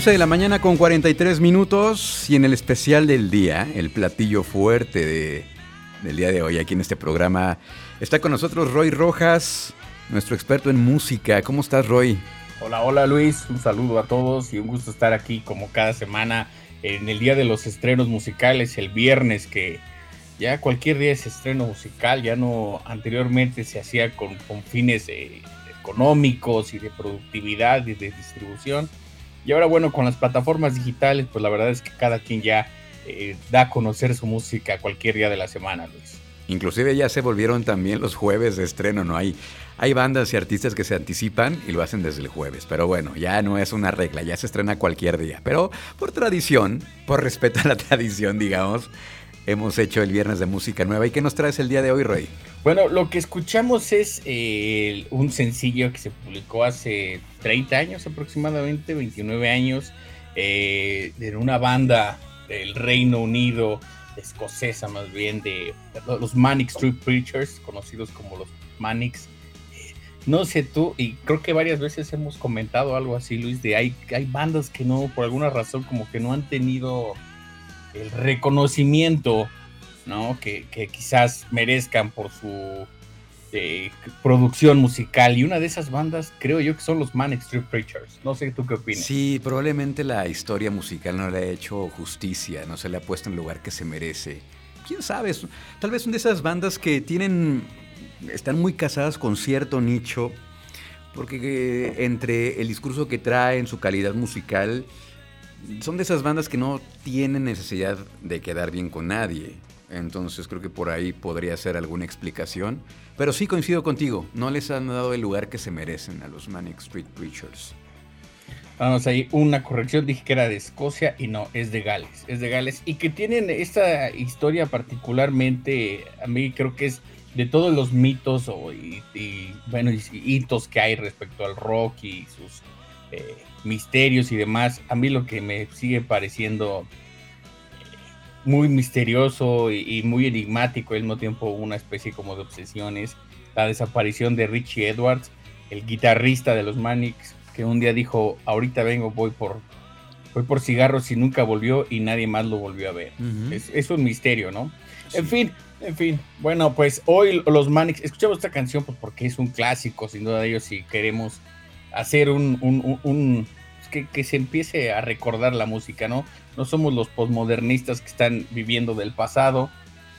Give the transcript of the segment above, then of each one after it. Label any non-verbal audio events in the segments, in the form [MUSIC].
11 de la mañana con 43 minutos y en el especial del día, el platillo fuerte de, del día de hoy aquí en este programa, está con nosotros Roy Rojas, nuestro experto en música. ¿Cómo estás, Roy? Hola, hola Luis, un saludo a todos y un gusto estar aquí como cada semana en el día de los estrenos musicales, el viernes que ya cualquier día es estreno musical, ya no anteriormente se hacía con, fines eh, económicos y de productividad y de distribución y ahora bueno, con las plataformas digitales, pues la verdad es que cada quien ya eh, da a conocer su música cualquier día de la semana, Luis. Inclusive ya se volvieron también los jueves de estreno, ¿no? Hay, hay bandas y artistas que se anticipan y lo hacen desde el jueves, pero bueno, ya no es una regla, ya se estrena cualquier día. Pero por tradición, por respeto a la [LAUGHS] tradición, digamos, hemos hecho el viernes de música nueva. ¿Y qué nos traes el día de hoy, Roy? Bueno, lo que escuchamos es eh, un sencillo que se publicó hace 30 años aproximadamente, 29 años, eh, de una banda del Reino Unido, escocesa más bien, de los Manic Street Preachers, conocidos como los Manics. No sé tú, y creo que varias veces hemos comentado algo así, Luis, de hay, hay bandas que no, por alguna razón, como que no han tenido el reconocimiento ¿no? Que, quizás merezcan por su eh, producción musical. Y una de esas bandas, creo yo que son los Manic Street Preachers. No sé tú qué opinas. Sí, probablemente la historia musical no le ha hecho justicia, no se le ha puesto en el lugar que se merece. ¿Quién sabe? Tal vez son de esas bandas que tienen, están muy casadas con cierto nicho, porque eh, entre el discurso que traen, su calidad musical, son de esas bandas que no tienen necesidad de quedar bien con nadie. Entonces creo que por ahí podría ser alguna explicación. Pero sí coincido contigo, no les han dado el lugar que se merecen a los Manic Street Preachers. Vamos ahí, una corrección, dije que era de Escocia y no, es de Gales, es de Gales. Y que tienen esta historia particularmente, a mí creo que es de todos los mitos o, y, bueno, hitos que hay respecto al rock y sus eh, misterios y demás, a mí lo que me sigue pareciendo muy misterioso y, muy enigmático al mismo tiempo una especie como de obsesiones. La desaparición de Richie Edwards, el guitarrista de los Manics, que un día dijo, ahorita vengo, voy por, voy por cigarros y nunca volvió y nadie más lo volvió a ver. es, un misterio, ¿no? En fin, en fin. Bueno, pues hoy los Manics, escuchamos esta canción pues porque es un clásico, sin duda de ellos, si queremos hacer un, un, que, se empiece a recordar la música, ¿no? no somos los posmodernistas que están viviendo del pasado,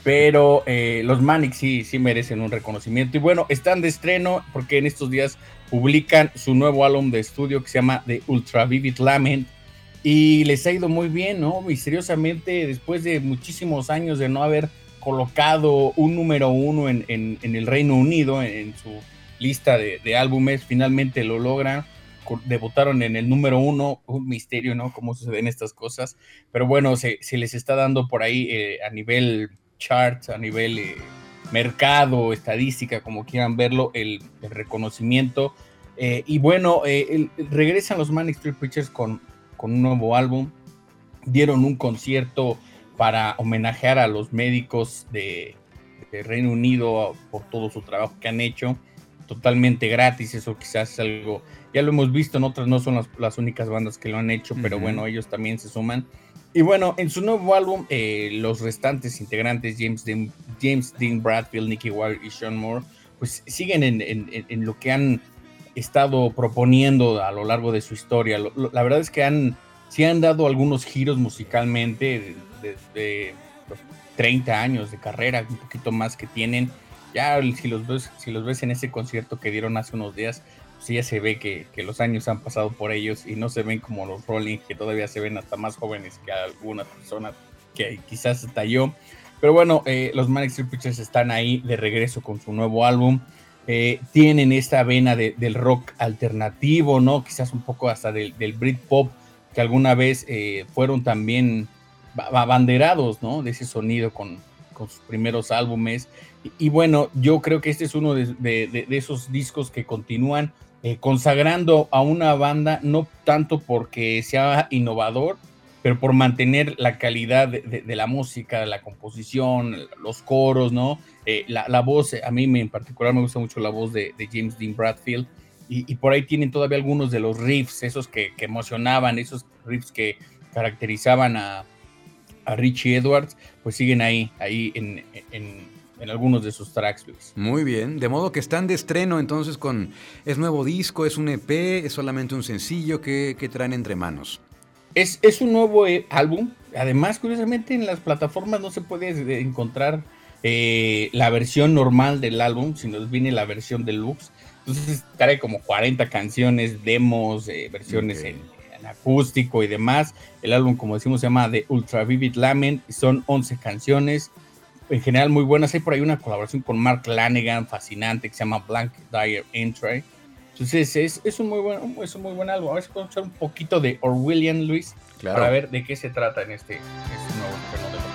pero eh, los Manic sí, sí merecen un reconocimiento. Y bueno, están de estreno porque en estos días publican su nuevo álbum de estudio que se llama The Ultra Vivid Lament. Y les ha ido muy bien, ¿no? Misteriosamente, después de muchísimos años de no haber colocado un número uno en, el Reino Unido, en, su lista de, álbumes, finalmente lo logran debutaron en el número uno, un misterio, ¿no? Cómo suceden estas cosas, pero bueno, se, les está dando por ahí eh, a nivel chart, a nivel eh, mercado, estadística, como quieran verlo, el, reconocimiento. Eh, y bueno, regresan los Manic Street Preachers con, con un nuevo álbum, dieron un concierto para homenajear a los médicos de Reino Unido por todo su trabajo que han hecho totalmente gratis, eso quizás es algo, ya lo hemos visto en otras, no son las, únicas bandas que lo han hecho, pero bueno, ellos también se suman. Y bueno, en su nuevo álbum, eh, los restantes integrantes, James Dean, James Dean Bradfield, Nicky Wire y Sean Moore, pues siguen en, lo que han estado proponiendo a lo largo de su historia. la verdad es que han, sí han dado algunos giros musicalmente, desde 30 años de carrera, un poquito más que tienen. Ya si los ves, si los ves en ese concierto que dieron hace unos días, pues ya se ve que, los años han pasado por ellos y no se ven como los Rolling, que todavía se ven hasta más jóvenes que algunas personas que quizás hasta yo. Pero bueno, eh, los Manic Street Preachers están ahí de regreso con su nuevo álbum. Eh, tienen esta vena del rock alternativo, ¿no? Quizás un poco hasta del, del Britpop, que alguna vez eh, fueron también abanderados, ¿no? De ese sonido con, sus primeros álbumes. Y, bueno, yo creo que este es uno de, esos discos que continúan consagrando a una banda, no tanto porque sea innovador, pero por mantener la calidad de, la música, la composición, los coros, ¿no? Eh, la, voz, a mí en particular me gusta mucho la voz de, James Dean Bradfield, y, por ahí tienen todavía algunos de los riffs, esos que, emocionaban, esos riffs que caracterizaban a, Richie Edwards, pues siguen ahí, ahí en, algunos de sus tracks, Muy bien, de modo que están de estreno entonces con, es nuevo disco, es un EP, es solamente un sencillo que, que traen entre manos. Es, es un nuevo eh, álbum. Además, curiosamente, en las plataformas no se puede encontrar eh, la versión normal del álbum, sino viene la versión deluxe. Entonces trae como 40 canciones, demos, eh, versiones en, acústico y demás. El álbum, como decimos, se llama The Ultra Vivid Lament. Son 11 canciones, en general muy buenas. Hay por ahí una colaboración con Mark Lanegan, fascinante, que se llama Blank Dire Entry. Entonces es, un muy buen, es un muy buen álbum. A ver si podemos echar un poquito de Orwellian Luis para ver de qué se trata en este, este nuevo de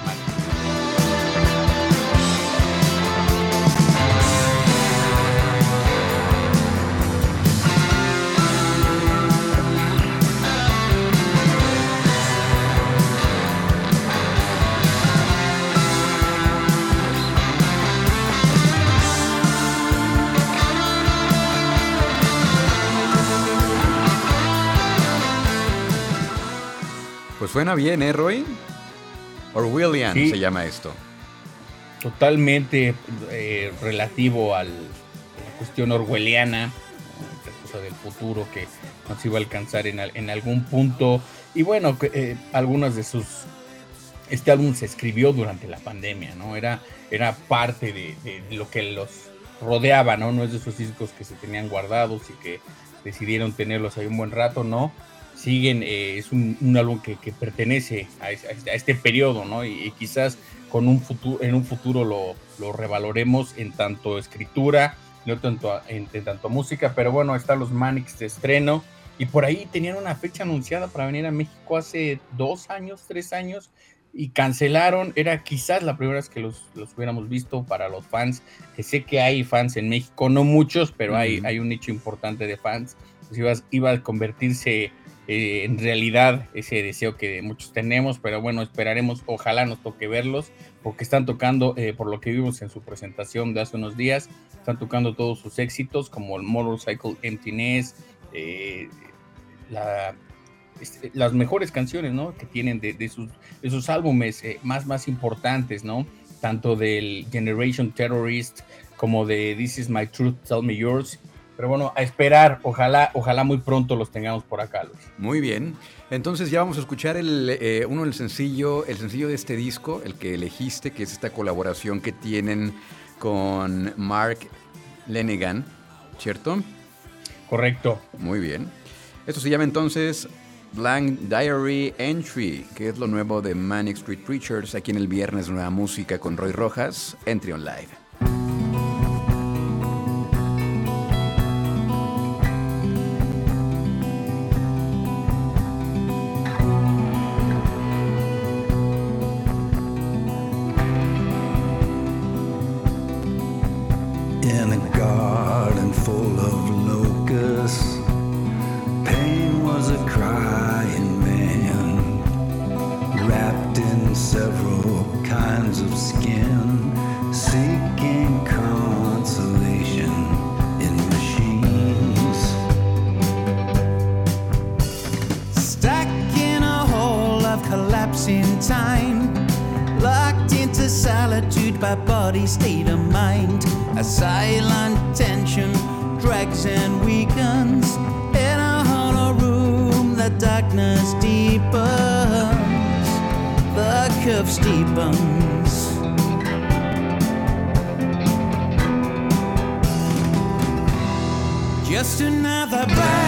Pues suena bien, ¿eh, Roy? Orwellian se llama esto. Totalmente eh, relativo a la cuestión orwelliana, la cosa del futuro que nos iba a alcanzar en, algún punto. Y bueno, eh, algunas de sus. Este álbum se escribió durante la pandemia, ¿no? Era, era parte de, de lo que los rodeaba, ¿no? No es de esos discos que se tenían guardados y que decidieron tenerlos ahí un buen rato, ¿no? Siguen, eh, es un, álbum que, pertenece a, este periodo, ¿no? Y, quizás con un futuro, en un futuro lo, lo revaloremos en tanto escritura, no tanto, en, tanto música, pero bueno, están los Manics de estreno. Y por ahí tenían una fecha anunciada para venir a México hace dos años, tres años, y cancelaron. Era quizás la primera vez que los, los hubiéramos visto para los fans, que sé que hay fans en México, no muchos, pero hay, hay un nicho importante de fans. Iba, a convertirse eh, en realidad ese deseo que muchos tenemos, pero bueno, esperaremos, ojalá nos toque verlos, porque están tocando, eh, por lo que vimos en su presentación de hace unos días, están tocando todos sus éxitos, como el Motorcycle Emptiness, eh, este, las mejores canciones, ¿no? Que tienen de, sus, álbumes más, más importantes, ¿no? Tanto del Generation Terrorist como de This Is My Truth, Tell Me Yours, pero bueno, a esperar, ojalá, ojalá muy pronto los tengamos por acá, Luis. Muy bien. Entonces ya vamos a escuchar el, eh, uno del sencillo, el sencillo de este disco, el que elegiste, que es esta colaboración que tienen con Mark Lenegan, ¿cierto? Correcto. Muy bien. Esto se llama entonces Blank Diary Entry, que es lo nuevo de Manic Street Preachers, aquí en el viernes Nueva Música con Roy Rojas, Entry on Live. Just another bite.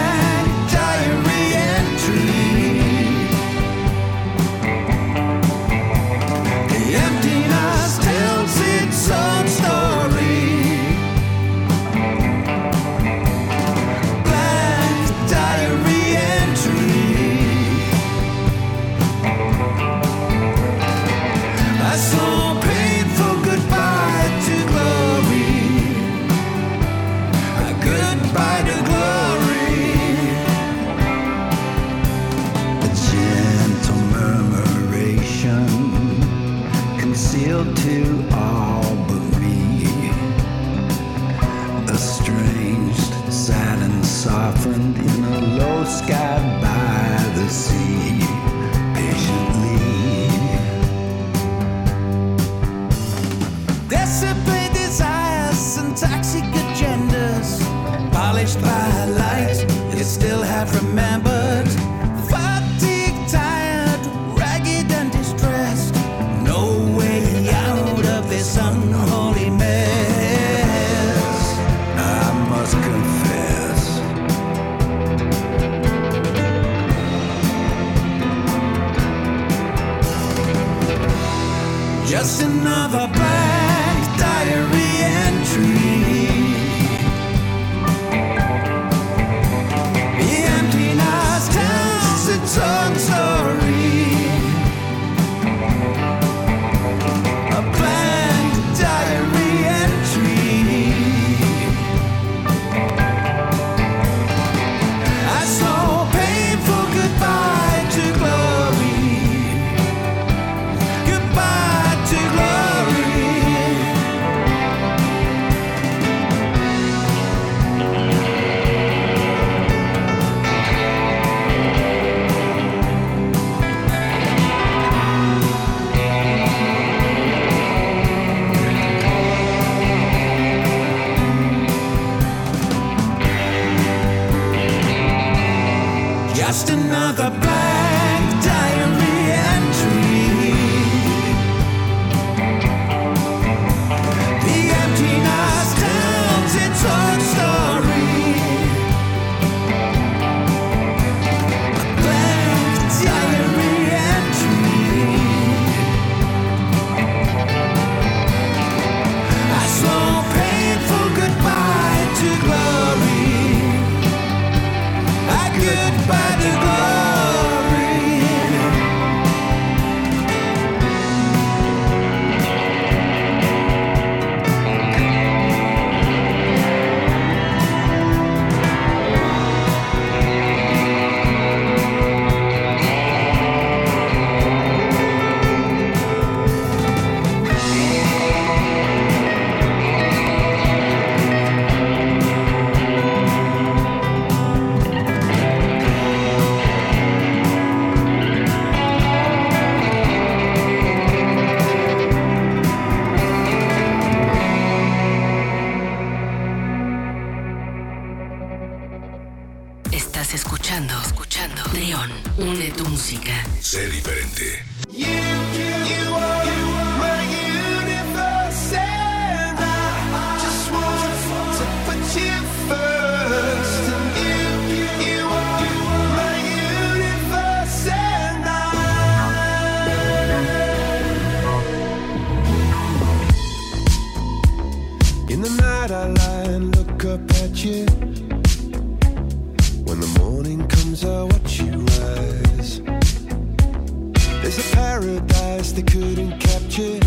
they couldn't capture.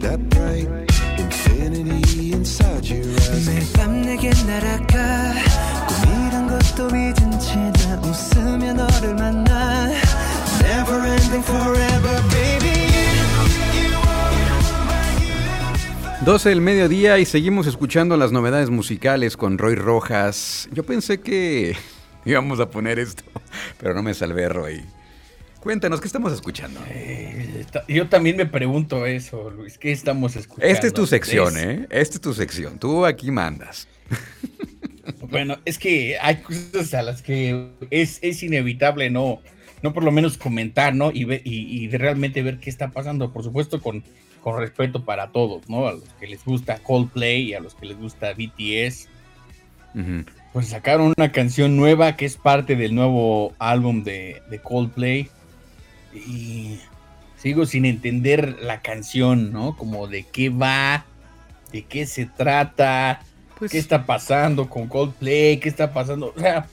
That bright infinity inside your eyes. 매일 밤 내게 날아가 꿈이란 것도 잊은 채다 웃으며 너를 만나 Never ending forever baby 12 del mediodía y seguimos escuchando las novedades musicales con Roy Rojas. Yo pensé que [LAUGHS] íbamos a poner esto, pero no me salvé, Roy. Cuéntanos, ¿qué estamos escuchando? Eh, Yo también me pregunto eso, Luis. ¿Qué estamos escuchando? Esta es tu sección, ¿eh? Esta es tu sección. Tú aquí mandas. [LAUGHS] Bueno, es que hay cosas a las que es, es inevitable no, no por lo menos comentar, ¿no? Y, ve- y, y de realmente ver qué está pasando, por supuesto, con, con respeto para todos, ¿no? A los que les gusta Coldplay y a los que les gusta BTS. Pues sacaron una canción nueva que es parte del nuevo álbum de, de Coldplay. Y sigo sin entender la canción, ¿no? Como de qué va, de qué se trata, Pues, qué está pasando con Coldplay, qué está pasando. O sea,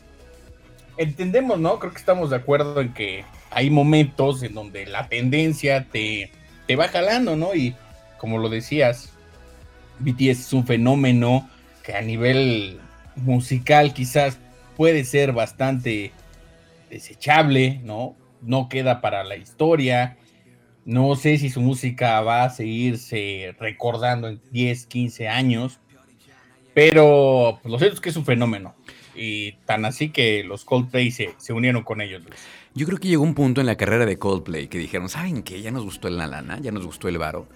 entendemos, ¿no? Creo que estamos de acuerdo en que hay momentos en donde la tendencia te, te va jalando, ¿no? Y como lo decías, BTS es un fenómeno que a nivel musical quizás puede ser bastante desechable, ¿no? No queda para la historia. No sé si su música va a seguirse recordando en 10, 15 años, pero pues, lo cierto es que es un fenómeno. Y tan así que los Coldplay se, unieron con ellos. Yo creo que llegó un punto en la carrera de Coldplay que dijeron, ¿saben qué? Ya nos gustó la lana, ya nos gustó el varo.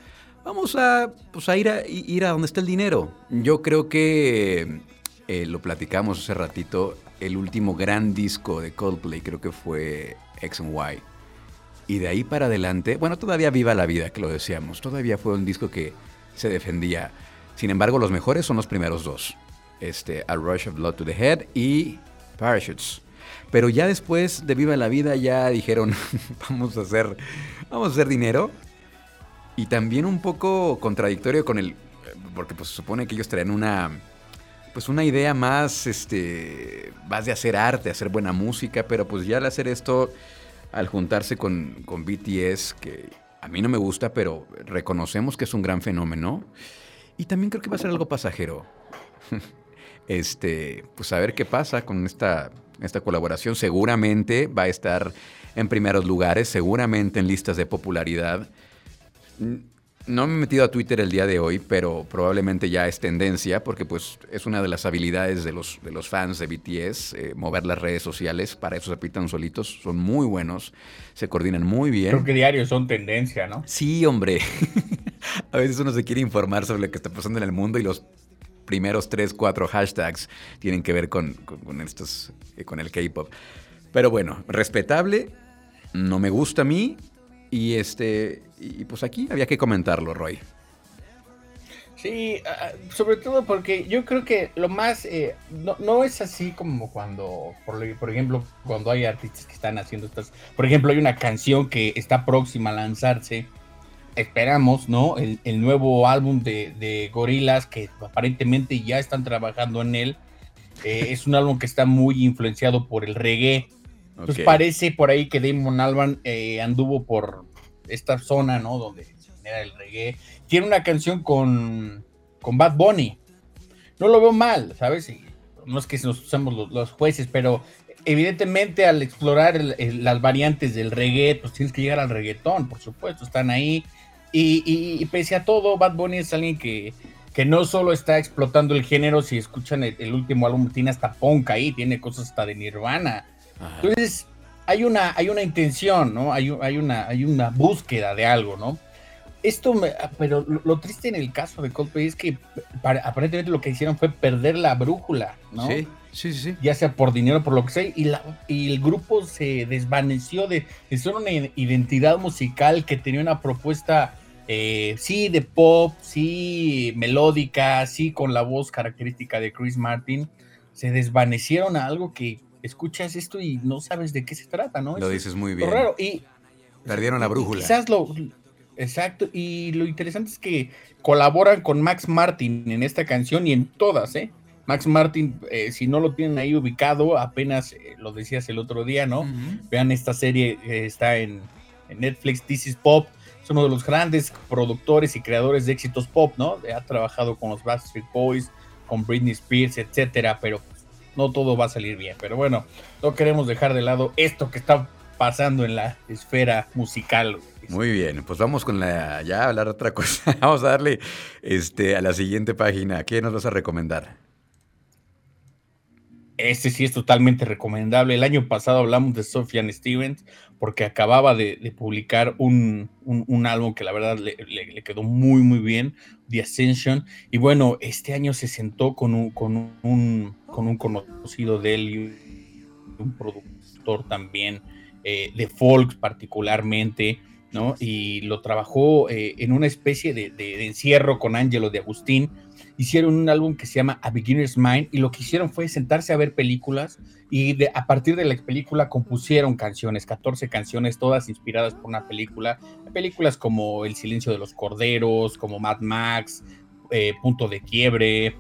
Vamos a, pues, a ir a ir a donde está el dinero. Yo creo que eh, lo platicamos hace ratito. El último gran disco de Coldplay creo que fue X and Y. Y de ahí para adelante, bueno, todavía viva la vida, que lo decíamos. Todavía fue un disco que se defendía. Sin embargo, los mejores son los primeros dos. Este, A Rush of Blood to the Head y Parachutes. Pero ya después de Viva la Vida ya dijeron, [LAUGHS] vamos a hacer, vamos a hacer dinero. Y también un poco contradictorio con el, porque pues se supone que ellos traen una, pues una idea más, este, más de hacer arte, hacer buena música, pero pues ya al hacer esto, al juntarse con, con BTS, que a mí no me gusta, pero reconocemos que es un gran fenómeno. Y también creo que va a ser algo pasajero. [LAUGHS] Este, pues a ver qué pasa con esta, esta colaboración. Seguramente va a estar en primeros lugares, seguramente en listas de popularidad. No me he metido a Twitter el día de hoy, pero probablemente ya es tendencia, porque pues es una de las habilidades de los, de los fans de BTS, eh, mover las redes sociales, para eso se pitan solitos, son muy buenos, se coordinan muy bien. Creo que diarios son tendencia, ¿no? Sí, hombre. [LAUGHS] a veces uno se quiere informar sobre lo que está pasando en el mundo y los primeros tres, cuatro hashtags tienen que ver con, con, con estos, eh, con el K-pop. Pero bueno, respetable, no me gusta a mí. Y este, y pues aquí había que comentarlo, Roy. Sí, sobre todo porque yo creo que lo más, eh, no, no, es así como cuando, por, ejemplo, cuando hay artistas que están haciendo estas, por ejemplo, hay una canción que está próxima a lanzarse, esperamos, ¿no? El, el nuevo álbum de, de Gorilas, que aparentemente ya están trabajando en él, eh, es un álbum que está muy influenciado por el reggae. Okay. parece por ahí que Damon Alban eh, anduvo por esta zona, ¿no? Donde se genera el reggae. Tiene una canción con, con Bad Bunny. No lo veo mal, ¿sabes? Y no es que nos usemos los, los, jueces, pero evidentemente al explorar el, el, las variantes del reggae, pues tienes que llegar al reggaetón, por supuesto, están ahí. Y, y, y pese a todo, Bad Bunny es alguien que, que no solo está explotando el género, si escuchan el, el último álbum, tiene hasta punk ahí, tiene cosas hasta de Nirvana. Ajá. Entonces, hay una, hay una intención, ¿no? Hay, hay, una, hay una búsqueda de algo, ¿no? Esto, me, pero lo, triste en el caso de Coldplay es que para, aparentemente lo que hicieron fue perder la brújula, ¿no? Sí, sí, sí. Ya sea por dinero, por lo que sea, y, la, y el grupo se desvaneció de, de ser una identidad musical que tenía una propuesta, eh, sí, de pop, sí, melódica, sí, con la voz característica de Chris Martin, se desvanecieron a algo que escuchas esto y no sabes de qué se trata, ¿no? Lo dices muy bien. Raro. Y, Perdieron la brújula. Quizás lo. Exacto. Y lo interesante es que colaboran con Max Martin en esta canción y en todas, ¿eh? Max Martin, eh, si no lo tienen ahí ubicado, apenas eh, lo decías el otro día, ¿no? Uh -huh. Vean esta serie, eh, está en, en, Netflix, This is Pop. Es uno de los grandes productores y creadores de éxitos pop, ¿no? Ha trabajado con los Backstreet Boys, con Britney Spears, etcétera, pero no todo va a salir bien. Pero bueno, no queremos dejar de lado esto que está pasando en la esfera musical. Muy bien, pues vamos con la ya a hablar otra cosa. [LAUGHS] vamos a darle este a la siguiente página. ¿Qué nos vas a recomendar? Este sí es totalmente recomendable. El año pasado hablamos de Sofian Stevens porque acababa de, publicar un, un, álbum que la verdad le, le, quedó muy, muy bien, The Ascension. Y bueno, este año se sentó con un, con un, con un conocido de él un productor también eh, de folk particularmente, ¿no? Y lo trabajó eh, en una especie de, de, de encierro con Angelo de Agustín hicieron un álbum que se llama A Beginner's Mind y lo que hicieron fue sentarse a ver películas y de, a partir de la película compusieron canciones, 14 canciones, todas inspiradas por una película, películas como El silencio de los corderos, como Mad Max, eh, Punto de Quiebre,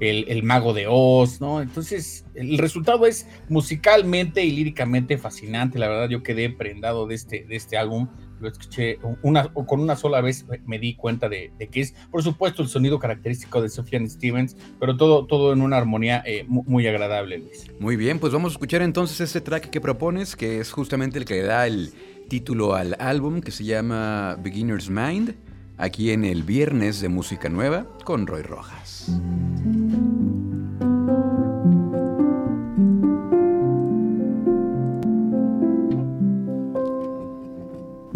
el, Mago de Oz, ¿no? Entonces, el resultado es musicalmente y líricamente fascinante. La verdad, yo quedé prendado de este, de este álbum. Lo escuché una, con una sola vez, me di cuenta de, que es, por supuesto, el sonido característico de Sufjan Stevens, pero todo, todo en una armonía eh, muy, agradable, Luis. Muy bien, pues vamos a escuchar entonces este track que propones, que es justamente el que le da el título al álbum, que se llama Beginner's Mind, aquí en el viernes de Música Nueva con Roy Rojas.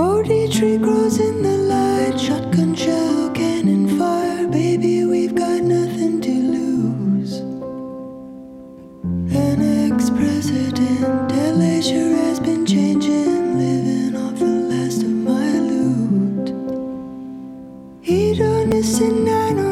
Bodhi tree grows in the light, shotgun shell, cannon fire. Baby, we've got nothing to lose. An ex president, leisure has been changing, living off the last of my loot. Hedonistic 909,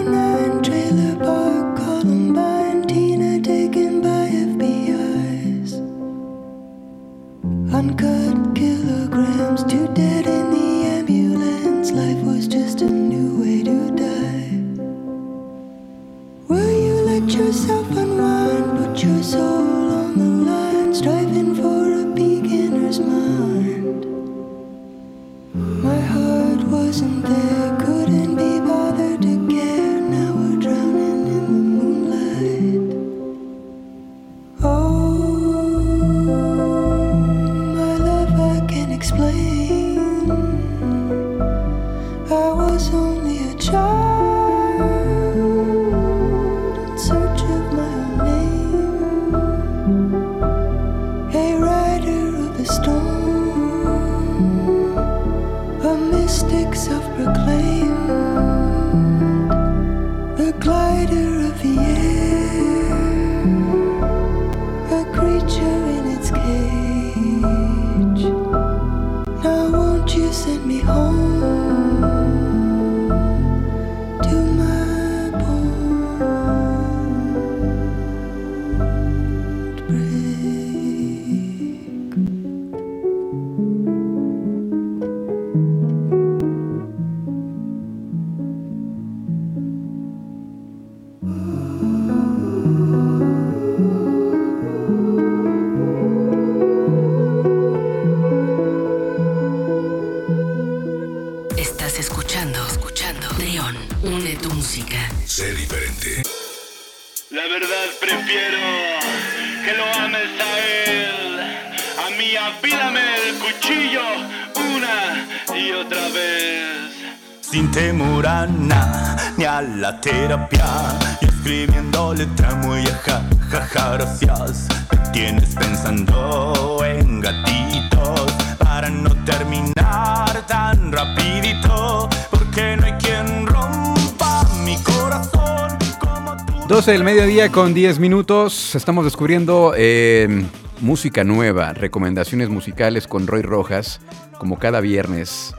tienes pensando en gatitos Para no terminar tan rapidito Porque no hay quien rompa mi corazón como tú 12 del mediodía con 10 minutos. Estamos descubriendo eh, música nueva, recomendaciones musicales con Roy Rojas, como cada viernes.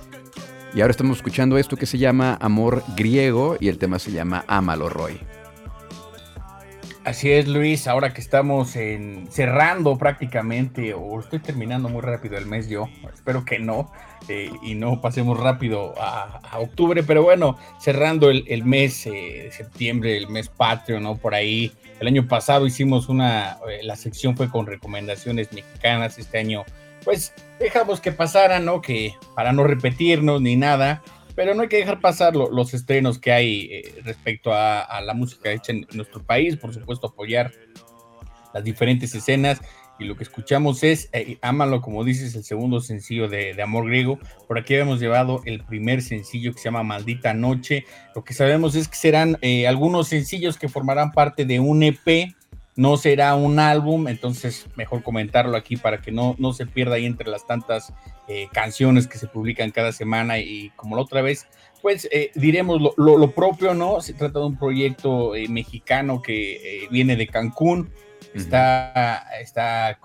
Y ahora estamos escuchando esto que se llama Amor Griego y el tema se llama Ámalo, Roy. Así es, Luis, ahora que estamos cerrando prácticamente, o estoy terminando muy rápido el mes yo, espero que no, eh, y no pasemos rápido a, octubre, pero bueno, cerrando el, mes eh, de septiembre, el mes patrio, ¿no? Por ahí, el año pasado hicimos una, eh, la sección fue con recomendaciones mexicanas, este año, pues dejamos que pasara, ¿no? Que para no repetirnos ni nada, pero no hay que dejar pasar lo- los estrenos que hay eh, respecto a, la música hecha en nuestro país, por supuesto apoyar las diferentes escenas y lo que escuchamos es eh, Ámalo, como dices, el segundo sencillo de, de Amor Griego. Por aquí habíamos llevado el primer sencillo que se llama Maldita Noche. Lo que sabemos es que serán eh, algunos sencillos que formarán parte de un EP, no será un álbum, entonces mejor comentarlo aquí para que no, no se pierda ahí entre las tantas eh, canciones que se publican cada semana y como la otra vez, pues eh, diremos lo, lo- lo propio, ¿no? Se trata de un proyecto eh, mexicano que eh, viene de Cancún, está, está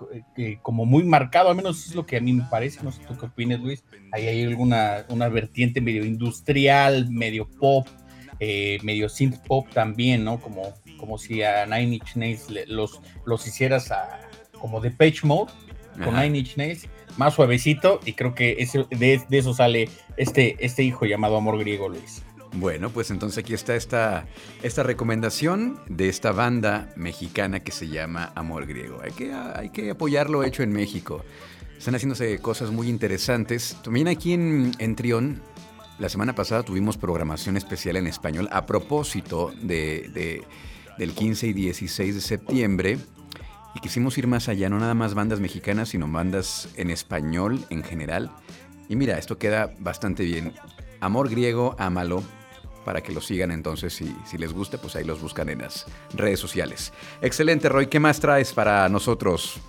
como muy marcado, al menos es lo que a mí me parece, no sé tú qué opinas, Luis, ahí hay alguna una vertiente medio industrial, medio pop, eh, medio synth pop también, ¿no? Como, como si a Nine Inch Nails le- los, los hicieras a, como de Page Mode con Ajá. Nine Inch Nails, más suavecito, y creo que ese- de, de eso sale este, este hijo llamado Amor Griego, Luis. Bueno, pues entonces aquí está esta, esta recomendación de esta banda mexicana que se llama Amor Griego. Hay que, hay que apoyar lo hecho en México. Están haciéndose cosas muy interesantes. También aquí en, en Trión, la semana pasada tuvimos programación especial en español a propósito de, de- del 15 y 16 de septiembre. Y quisimos ir más allá, no nada más bandas mexicanas, sino bandas en español en general. Y mira, esto queda bastante bien. Amor griego, ámalo. Para que lo sigan entonces, si, si les gusta, pues ahí los buscan en las redes sociales. Excelente, Roy. ¿Qué más traes para nosotros?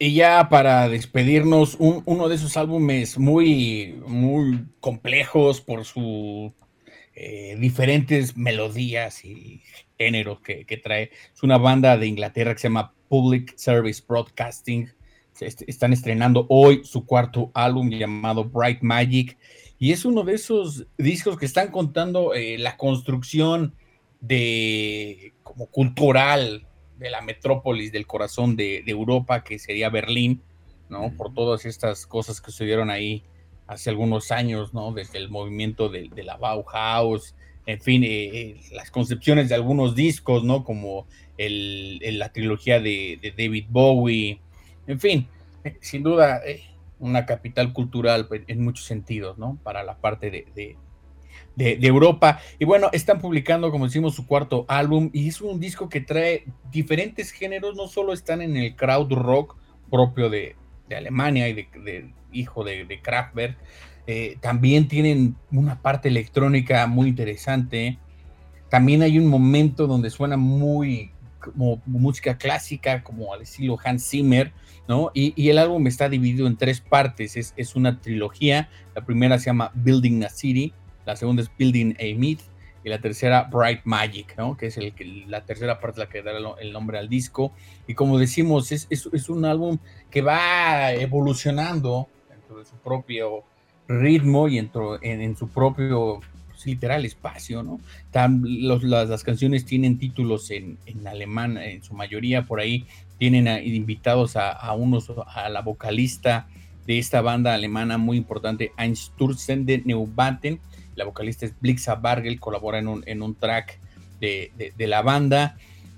Y ya para despedirnos, un- uno de esos álbumes muy, muy complejos por sus diferentes melodías y géneros que, que trae. Es una banda de Inglaterra que se llama Public Service Broadcasting. Est- Están estrenando hoy su cuarto álbum llamado Bright Magic. Y es uno de esos discos que están contando eh, la construcción de como cultural de la metrópolis del corazón de, de Europa, que sería Berlín, ¿no? Por todas estas cosas que sucedieron ahí hace algunos años, ¿no? Desde el movimiento de, de la Bauhaus, en fin, eh, eh, las concepciones de algunos discos, ¿no? Como el, la trilogía de, David Bowie, en fin, eh, sin duda, una capital cultural en muchos sentidos, ¿no? Para la parte de, Europa. Y bueno, están publicando, como decimos, su cuarto álbum y es un disco que trae diferentes géneros, no solo están en el crowd rock propio de, Alemania y de, hijo de Kraftwerk, eh, también tienen una parte electrónica muy interesante. También hay un momento donde suena muy como música clásica, como al estilo Hans Zimmer, ¿no? Y, y el álbum está dividido en tres partes, es, es una trilogía. La primera se llama Building a City, la segunda es Building a Myth y la tercera Bright Magic, ¿no? Que es el, la tercera parte la que da el nombre al disco. Y como decimos, es, es, es un álbum que va evolucionando dentro de su propio ritmo y entro- en, su propio pues, literal espacio, ¿no? Los- las, canciones tienen títulos en, en alemán, en su mayoría por ahí tienen invitados a, a unos, a la vocalista de esta banda alemana muy importante, Einsturzen de Neubaten, la vocalista es Blixa Bargel, colabora en un, en un track de, de- la banda.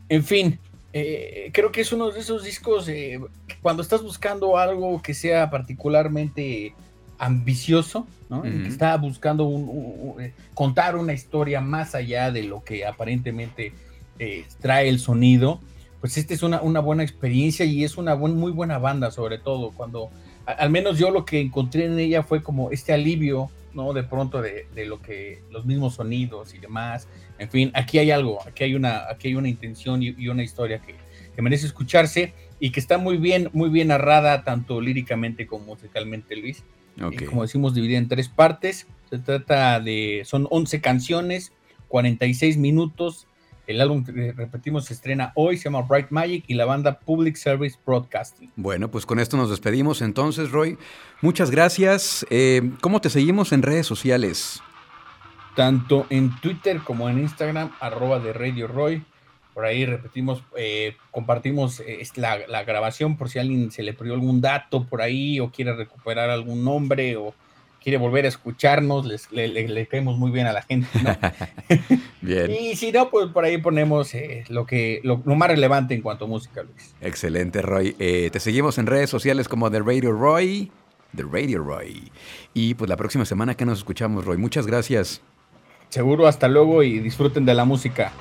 En fin, eh, creo que es uno de esos discos, eh, cuando estás buscando algo que sea particularmente ambicioso, ¿no? Que está buscando un- un- un- eh, contar una historia más allá de lo que aparentemente eh, trae el sonido, pues esta es una, una buena experiencia y es una buen- muy buena banda, sobre todo cuando, a- al menos yo lo que encontré en ella fue como este alivio, ¿no? De pronto de, de lo que, los mismos sonidos y demás. En fin, aquí hay algo, aquí hay una, aquí hay una intención y, y una historia que, que merece escucharse y que está muy bien, muy bien narrada, tanto líricamente como musicalmente, Luis. Y como decimos, dividida en tres partes. Se trata de, son 11 canciones, 46 minutos. El álbum, eh, repetimos, se estrena hoy, se llama Bright Magic y la banda Public Service Broadcasting. Bueno, pues con esto nos despedimos entonces, Roy. Muchas gracias. Eh, ¿Cómo te seguimos en redes sociales? Tanto en Twitter como en Instagram, arroba de Radio Roy. Por ahí repetimos, eh, compartimos eh, la, la grabación por si alguien se le perdió algún dato por ahí o quiere recuperar algún nombre o quiere volver a escucharnos, les- le, le- le caemos muy bien a la gente, ¿no? [LAUGHS] Bien. Y si no, pues por ahí ponemos eh, lo que lo, lo más relevante en cuanto a música, Luis. Excelente, Roy. Te seguimos en redes sociales como The Radio Roy. The Radio Roy. Y pues la próxima semana que nos escuchamos, Roy. Muchas gracias. Seguro, hasta luego y disfruten de la música.